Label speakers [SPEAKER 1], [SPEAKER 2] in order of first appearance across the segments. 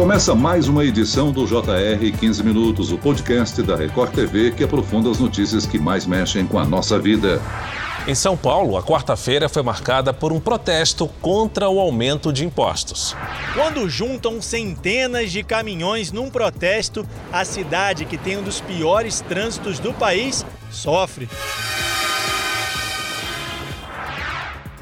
[SPEAKER 1] Começa mais uma edição do JR 15 Minutos, o podcast da Record TV que aprofunda as notícias que mais mexem com a nossa vida.
[SPEAKER 2] Em São Paulo, a quarta-feira foi marcada por um protesto contra o aumento de impostos.
[SPEAKER 3] Quando juntam centenas de caminhões num protesto, a cidade que tem um dos piores trânsitos do país sofre.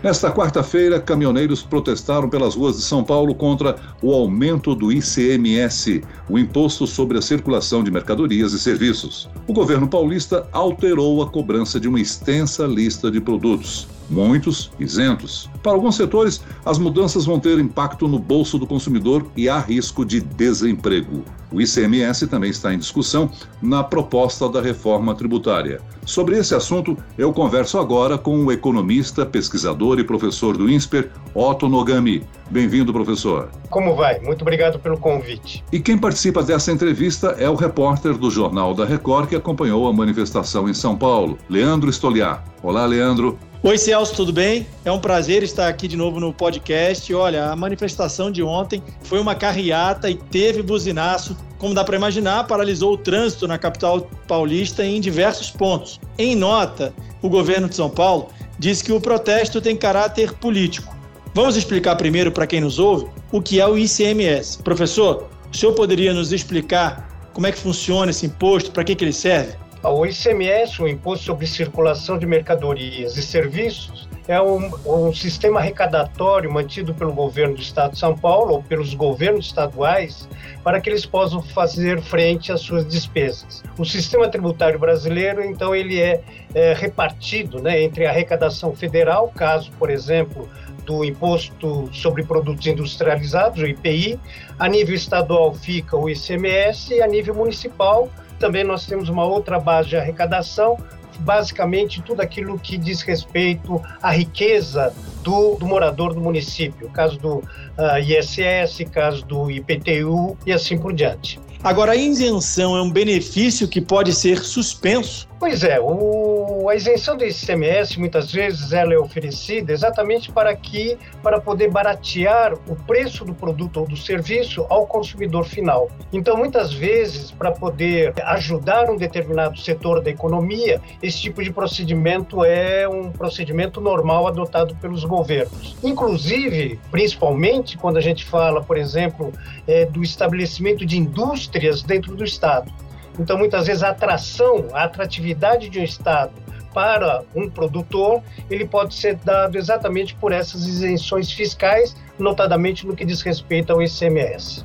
[SPEAKER 1] Nesta quarta-feira, caminhoneiros protestaram pelas ruas de São Paulo contra o aumento do ICMS, o Imposto sobre a Circulação de Mercadorias e Serviços. O governo paulista alterou a cobrança de uma extensa lista de produtos muitos isentos. Para alguns setores, as mudanças vão ter impacto no bolso do consumidor e há risco de desemprego. O ICMS também está em discussão na proposta da reforma tributária. Sobre esse assunto, eu converso agora com o economista, pesquisador e professor do INSPER, Otto Nogami. Bem-vindo, professor.
[SPEAKER 4] Como vai? Muito obrigado pelo convite.
[SPEAKER 1] E quem participa dessa entrevista é o repórter do Jornal da Record que acompanhou a manifestação em São Paulo, Leandro Stoliar. Olá, Leandro.
[SPEAKER 5] Oi, Celso, tudo bem? É um prazer estar aqui de novo no podcast. Olha, a manifestação de ontem foi uma carreata e teve buzinaço. Como dá para imaginar, paralisou o trânsito na capital paulista em diversos pontos. Em nota, o governo de São Paulo disse que o protesto tem caráter político. Vamos explicar primeiro para quem nos ouve o que é o ICMS. Professor, o senhor poderia nos explicar como é que funciona esse imposto, para que, que ele serve?
[SPEAKER 4] O ICMS, o Imposto sobre Circulação de Mercadorias e Serviços, é um, um, sistema arrecadatório mantido pelo governo do Estado de São Paulo ou pelos governos estaduais para que eles possam fazer frente às suas despesas. O sistema tributário brasileiro, então, ele é, é repartido né, entre a arrecadação federal, caso, por exemplo, do Imposto sobre Produtos Industrializados, o IPI, a nível estadual fica o ICMS e a nível municipal também nós temos uma outra base de arrecadação, basicamente tudo aquilo que diz respeito à riqueza do, do morador do município, caso do ISS, caso do IPTU e assim por diante.
[SPEAKER 5] Agora, a isenção é um benefício que pode ser suspenso?
[SPEAKER 4] Pois é, o, a isenção do ICMS muitas vezes ela é oferecida exatamente para que para poder baratear o preço do produto ou do serviço ao consumidor final. Então, muitas vezes, para poder ajudar um determinado setor da economia, esse tipo de procedimento é um procedimento normal adotado pelos governos. Inclusive, principalmente quando a gente fala, por exemplo, é, do estabelecimento de indústrias dentro do Estado. Então, muitas vezes, a atração, a atratividade de um Estado para um produtor, ele pode ser dado exatamente por essas isenções fiscais, notadamente no que diz respeito ao ICMS.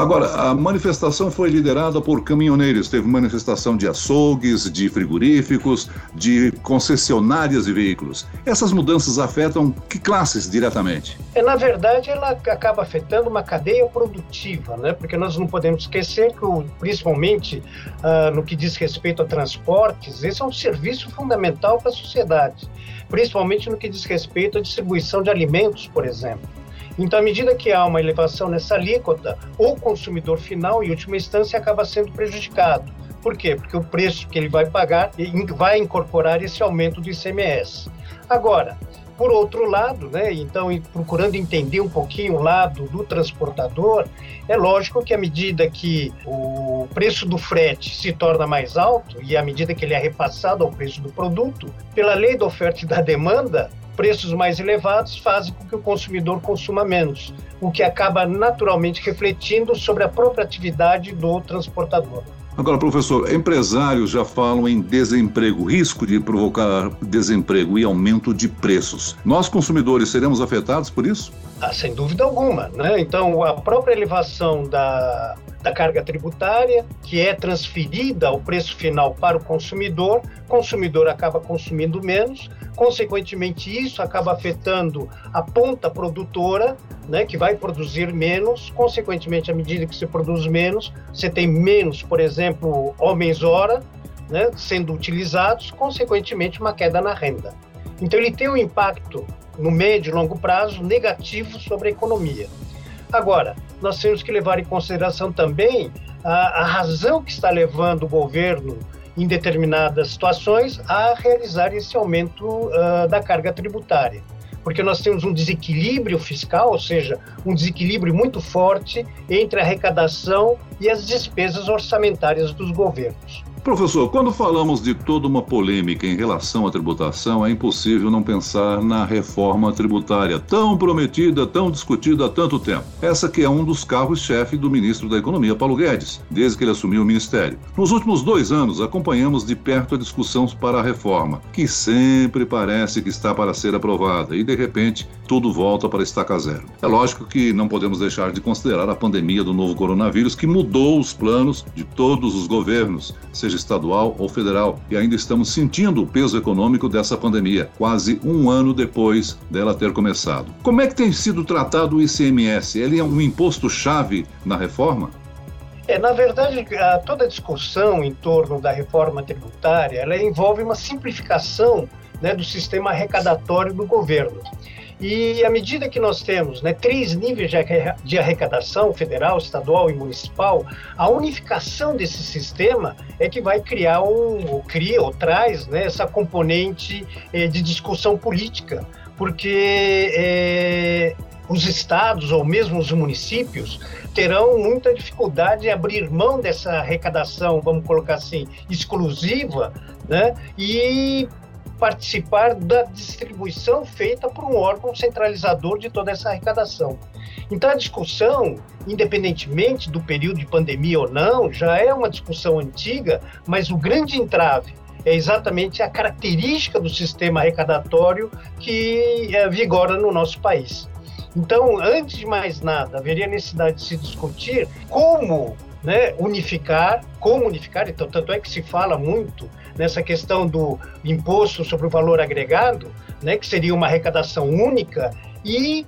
[SPEAKER 1] Agora, a manifestação foi liderada por caminhoneiros. Teve manifestação de açougues, de frigoríficos, de concessionárias de veículos. Essas mudanças afetam que classes diretamente?
[SPEAKER 4] É, na verdade, ela acaba afetando uma cadeia produtiva, né? porque nós não podemos esquecer que, principalmente uh, no que diz respeito a transportes, esse é um serviço fundamental para a sociedade, principalmente no que diz respeito à distribuição de alimentos, por exemplo. Então, à medida que há uma elevação nessa alíquota, o consumidor final, em última instância, acaba sendo prejudicado. Por quê? Porque o preço que ele vai pagar vai incorporar esse aumento do ICMS. Agora, por outro lado, né, então, procurando entender um pouquinho o lado do transportador, é lógico que à medida que o preço do frete se torna mais alto e à medida que ele é repassado ao preço do produto, pela lei da oferta e da demanda, preços mais elevados fazem com que o consumidor consuma menos, o que acaba naturalmente refletindo sobre a própria atividade do transportador.
[SPEAKER 1] Agora, professor, empresários já falam em desemprego, risco de provocar desemprego e aumento de preços. Nós, consumidores, seremos afetados por isso?
[SPEAKER 4] Ah, sem dúvida alguma. Né? Então, a própria elevação da, da carga tributária, que é transferida ao preço final para o consumidor, o consumidor acaba consumindo menos, consequentemente, isso acaba afetando a ponta produtora, né, que vai produzir menos, consequentemente, à medida que se produz menos, você tem menos, por exemplo, homens-hora né, sendo utilizados, consequentemente, uma queda na renda. Então, ele tem um impacto no médio e longo prazo negativo sobre a economia. Agora, nós temos que levar em consideração também a, a razão que está levando o governo em determinadas situações a realizar esse aumento uh, da carga tributária. porque nós temos um desequilíbrio fiscal, ou seja, um desequilíbrio muito forte entre a arrecadação e as despesas orçamentárias dos governos.
[SPEAKER 1] Professor, quando falamos de toda uma polêmica em relação à tributação, é impossível não pensar na reforma tributária, tão prometida, tão discutida há tanto tempo. Essa que é um dos carros-chefe do ministro da Economia, Paulo Guedes, desde que ele assumiu o ministério. Nos últimos dois anos, acompanhamos de perto a discussão para a reforma, que sempre parece que está para ser aprovada, e de repente tudo volta para estaca zero. É lógico que não podemos deixar de considerar a pandemia do novo coronavírus, que mudou os planos de todos os governos, seja estadual ou federal, e ainda estamos sentindo o peso econômico dessa pandemia, quase um ano depois dela ter começado. Como é que tem sido tratado o ICMS? Ele é um imposto-chave na reforma?
[SPEAKER 4] É, na verdade, toda a discussão em torno da reforma tributária envolve uma simplificação né, do sistema arrecadatório do governo. E à medida que nós temos né, três níveis de arrecadação, federal, estadual e municipal, a unificação desse sistema é que vai criar um, ou cria ou traz né, essa componente eh, de discussão política, porque eh, os estados ou mesmo os municípios terão muita dificuldade em abrir mão dessa arrecadação, vamos colocar assim, exclusiva, né? E participar da distribuição feita por um órgão centralizador de toda essa arrecadação. Então, a discussão, independentemente do período de pandemia ou não, já é uma discussão antiga, mas o grande entrave é exatamente a característica do sistema arrecadatório que é, vigora no nosso país. Então, antes de mais nada, haveria necessidade de se discutir como né, unificar, como unificar, então, tanto é que se fala muito nessa questão do imposto sobre o valor agregado, né, que seria uma arrecadação única, e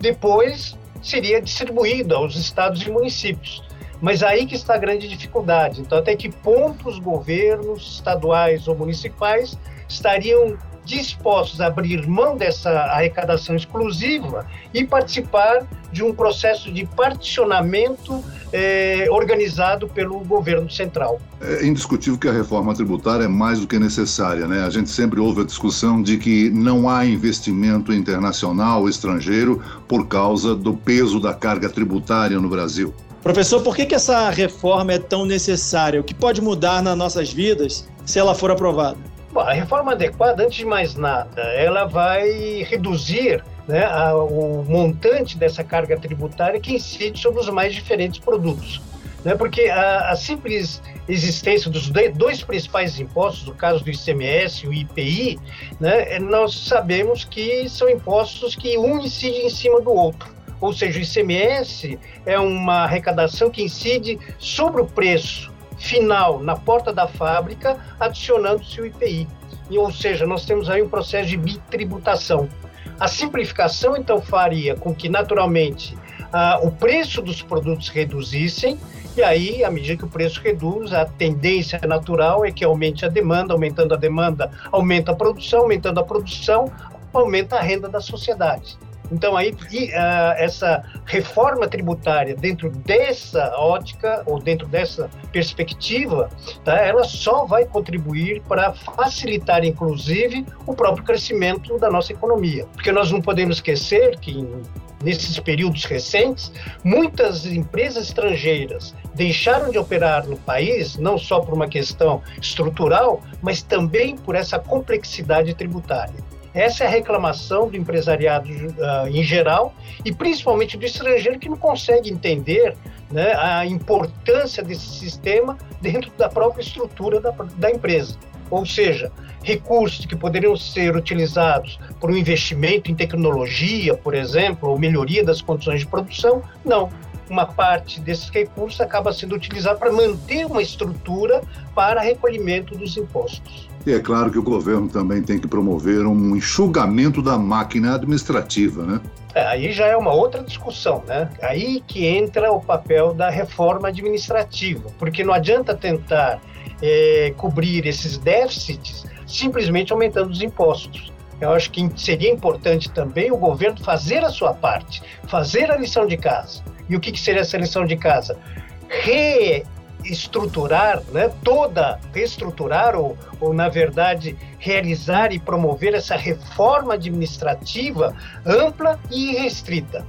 [SPEAKER 4] depois seria distribuído aos estados e municípios. Mas aí que está a grande dificuldade. Então, até que ponto os governos estaduais ou municipais estariam dispostos a abrir mão dessa arrecadação exclusiva e participar de um processo de particionamento eh, organizado pelo governo central.
[SPEAKER 1] É indiscutível que a reforma tributária é mais do que necessária, né? A gente sempre ouve a discussão de que não há investimento internacional estrangeiro por causa do peso da carga tributária no Brasil.
[SPEAKER 5] Professor, por que, que essa reforma é tão necessária? O que pode mudar nas nossas vidas se ela for aprovada?
[SPEAKER 4] Bom, a reforma adequada, antes de mais nada, ela vai reduzir né, a, o montante dessa carga tributária que incide sobre os mais diferentes produtos. Né, porque a, a simples existência dos dois principais impostos, no caso do ICMS e o IPI, né, nós sabemos que são impostos que um incide em cima do outro. Ou seja, o ICMS é uma arrecadação que incide sobre o preço final na porta da fábrica, adicionando-se o IPI. E, ou seja, nós temos aí um processo de bitributação. A simplificação, então, faria com que, naturalmente, ah, o preço dos produtos reduzissem, e aí, à medida que o preço reduz, a tendência natural é que aumente a demanda, aumentando a demanda, aumenta a produção, aumentando a produção, aumenta a renda da sociedade. Então, aí, uh, essa reforma tributária, dentro dessa ótica, ou dentro dessa perspectiva, tá, ela só vai contribuir para facilitar, inclusive, o próprio crescimento da nossa economia. Porque nós não podemos esquecer que, nesses períodos recentes, muitas empresas estrangeiras deixaram de operar no país, não só por uma questão estrutural, mas também por essa complexidade tributária. Essa é a reclamação do empresariado uh, em geral e principalmente do estrangeiro que não consegue entender né, a importância desse sistema dentro da própria estrutura da, da empresa. Ou seja, recursos que poderiam ser utilizados para um investimento em tecnologia, por exemplo, ou melhoria das condições de produção, não. Uma parte desses recursos acaba sendo utilizado para manter uma estrutura para recolhimento dos impostos.
[SPEAKER 1] E é claro que o governo também tem que promover um enxugamento da máquina administrativa, né?
[SPEAKER 4] É, aí já é uma outra discussão, né? Aí que entra o papel da reforma administrativa, porque não adianta tentar é, cobrir esses déficits simplesmente aumentando os impostos. Eu acho que seria importante também o governo fazer a sua parte, fazer a lição de casa. E o que, que seria essa lição de casa? Re estruturar, né, toda, reestruturar ou, ou, na verdade, realizar e promover essa reforma administrativa ampla e restrita.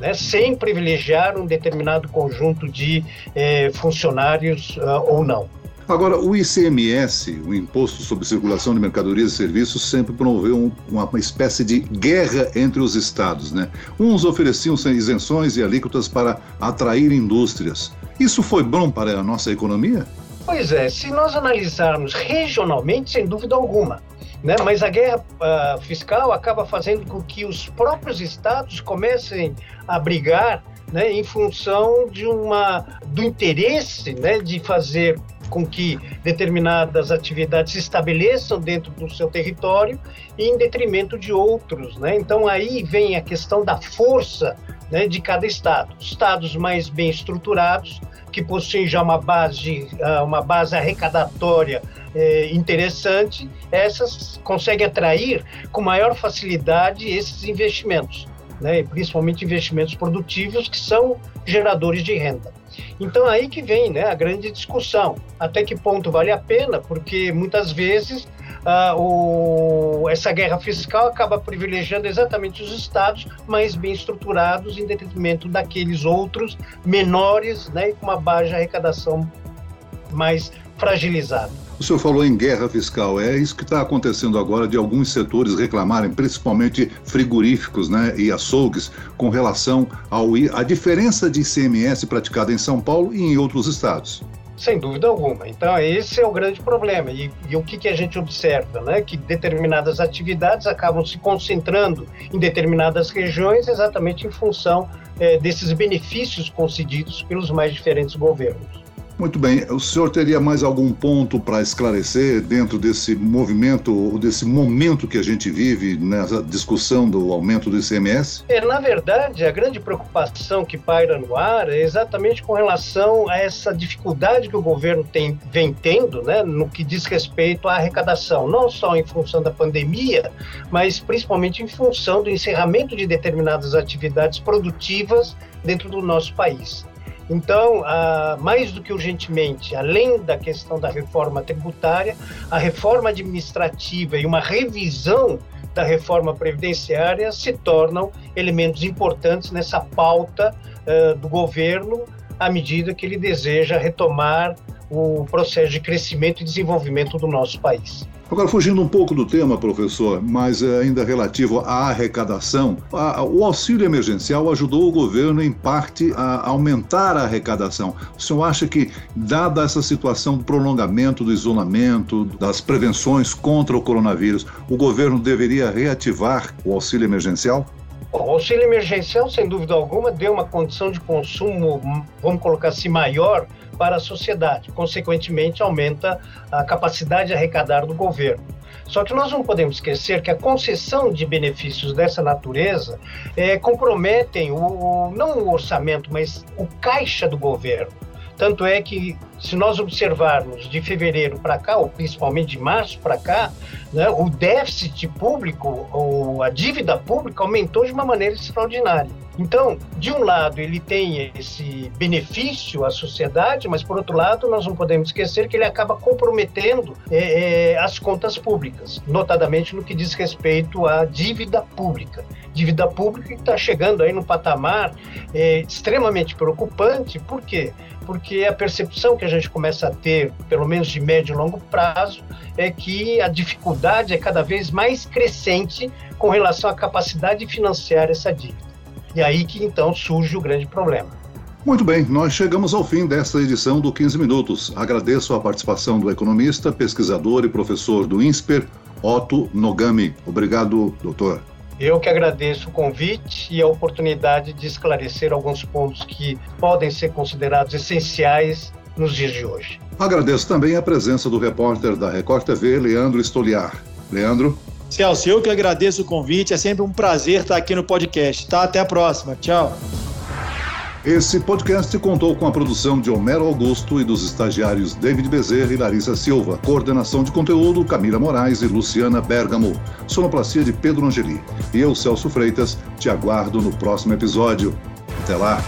[SPEAKER 4] Né, sem privilegiar um determinado conjunto de eh, funcionários uh, ou não.
[SPEAKER 1] Agora, o ICMS, o Imposto sobre Circulação de Mercadorias e Serviços, sempre promoveu um, uma, espécie de guerra entre os estados. Né? Uns ofereciam isenções e alíquotas para atrair indústrias. Isso foi bom para a nossa economia?
[SPEAKER 4] Pois é, se nós analisarmos regionalmente, sem dúvida alguma. Né? Mas a guerra uh, fiscal acaba fazendo com que os próprios estados comecem a brigar né, em função de uma, do interesse né, de fazer com que determinadas atividades se estabeleçam dentro do seu território em detrimento de outros. Né? Então aí vem a questão da força né, de cada estado. Estados mais bem estruturados, que possuem já uma base, ah, uma base arrecadatória eh, interessante, essas conseguem atrair com maior facilidade esses investimentos, né? principalmente investimentos produtivos que são geradores de renda. Então aí que vem né, a grande discussão. Até que ponto vale a pena? Porque muitas vezes ah, o, essa guerra fiscal acaba privilegiando exatamente os estados mais bem estruturados em detrimento daqueles outros menores né, e com uma baixa arrecadação mais fragilizada.
[SPEAKER 1] O senhor falou em guerra fiscal. É isso que está acontecendo agora de alguns setores reclamarem, principalmente frigoríficos né, e açougues, com relação ao, à diferença de ICMS praticada em São Paulo e em outros estados.
[SPEAKER 4] Sem dúvida alguma. Então, esse é o grande problema. E, e, o que, que a gente observa? Né? Que determinadas atividades acabam se concentrando em determinadas regiões exatamente em função é, desses benefícios concedidos pelos mais diferentes governos.
[SPEAKER 1] Muito bem. O senhor teria mais algum ponto para esclarecer dentro desse movimento, desse momento que a gente vive nessa discussão do aumento do ICMS?
[SPEAKER 4] É, na verdade, a grande preocupação que paira no ar é exatamente com relação a essa dificuldade que o governo tem, vem tendo né, no que diz respeito à arrecadação, não só em função da pandemia, mas principalmente em função do encerramento de determinadas atividades produtivas dentro do nosso país. Então, mais do que urgentemente, além da questão da reforma tributária, a reforma administrativa e uma revisão da reforma previdenciária se tornam elementos importantes nessa pauta ah, do governo à medida que ele deseja retomar o processo de crescimento e desenvolvimento do nosso país.
[SPEAKER 1] Agora, fugindo um pouco do tema, professor, mas eh, ainda relativo à arrecadação, a, o auxílio emergencial ajudou o governo, em parte, a aumentar a arrecadação. O senhor acha que, dada essa situação do prolongamento do isolamento, das prevenções contra o coronavírus, o governo deveria reativar o auxílio emergencial?
[SPEAKER 4] o auxílio emergencial, sem dúvida alguma, deu uma condição de consumo, vamos colocar assim, maior para a sociedade. Consequentemente, aumenta a capacidade de arrecadar do governo. Só que nós não podemos esquecer que a concessão de benefícios dessa natureza é, comprometem o, não o orçamento, mas o caixa do governo. Tanto é que, se nós observarmos de fevereiro para cá, ou principalmente de março para cá, né, o déficit público, ou a dívida pública aumentou de uma maneira extraordinária. Então, de um lado, ele tem esse benefício à sociedade, mas, por outro lado, nós não podemos esquecer que ele acaba comprometendo é, é, as contas públicas, notadamente no que diz respeito à dívida pública. Dívida pública que está chegando aí no patamar é, extremamente preocupante, por quê? Porque a percepção que a gente começa a ter, pelo menos de médio e longo prazo, é que a dificuldade é cada vez mais crescente com relação à capacidade de financiar essa dívida. E aí que então surge o grande problema.
[SPEAKER 1] Muito bem, nós chegamos ao fim desta edição do 15 Minutos. Agradeço a participação do economista, pesquisador e professor do INSPER, Otto Nogami. Obrigado, doutor.
[SPEAKER 4] Eu que agradeço o convite e a oportunidade de esclarecer alguns pontos que podem ser considerados essenciais nos dias de hoje.
[SPEAKER 1] Agradeço também a presença do repórter da Record TV, Leandro Estoliar. Leandro?
[SPEAKER 5] Celso, eu que agradeço o convite, é sempre um prazer estar aqui no podcast, tá? Até a próxima, tchau.
[SPEAKER 1] Esse podcast contou com a produção de Homero Augusto e dos estagiários David Bezerra e Larissa Silva, coordenação de conteúdo Camila Moraes e Luciana Bergamo, sonoplastia de Pedro Angeli. E eu, Celso Freitas, te aguardo no próximo episódio. Até lá!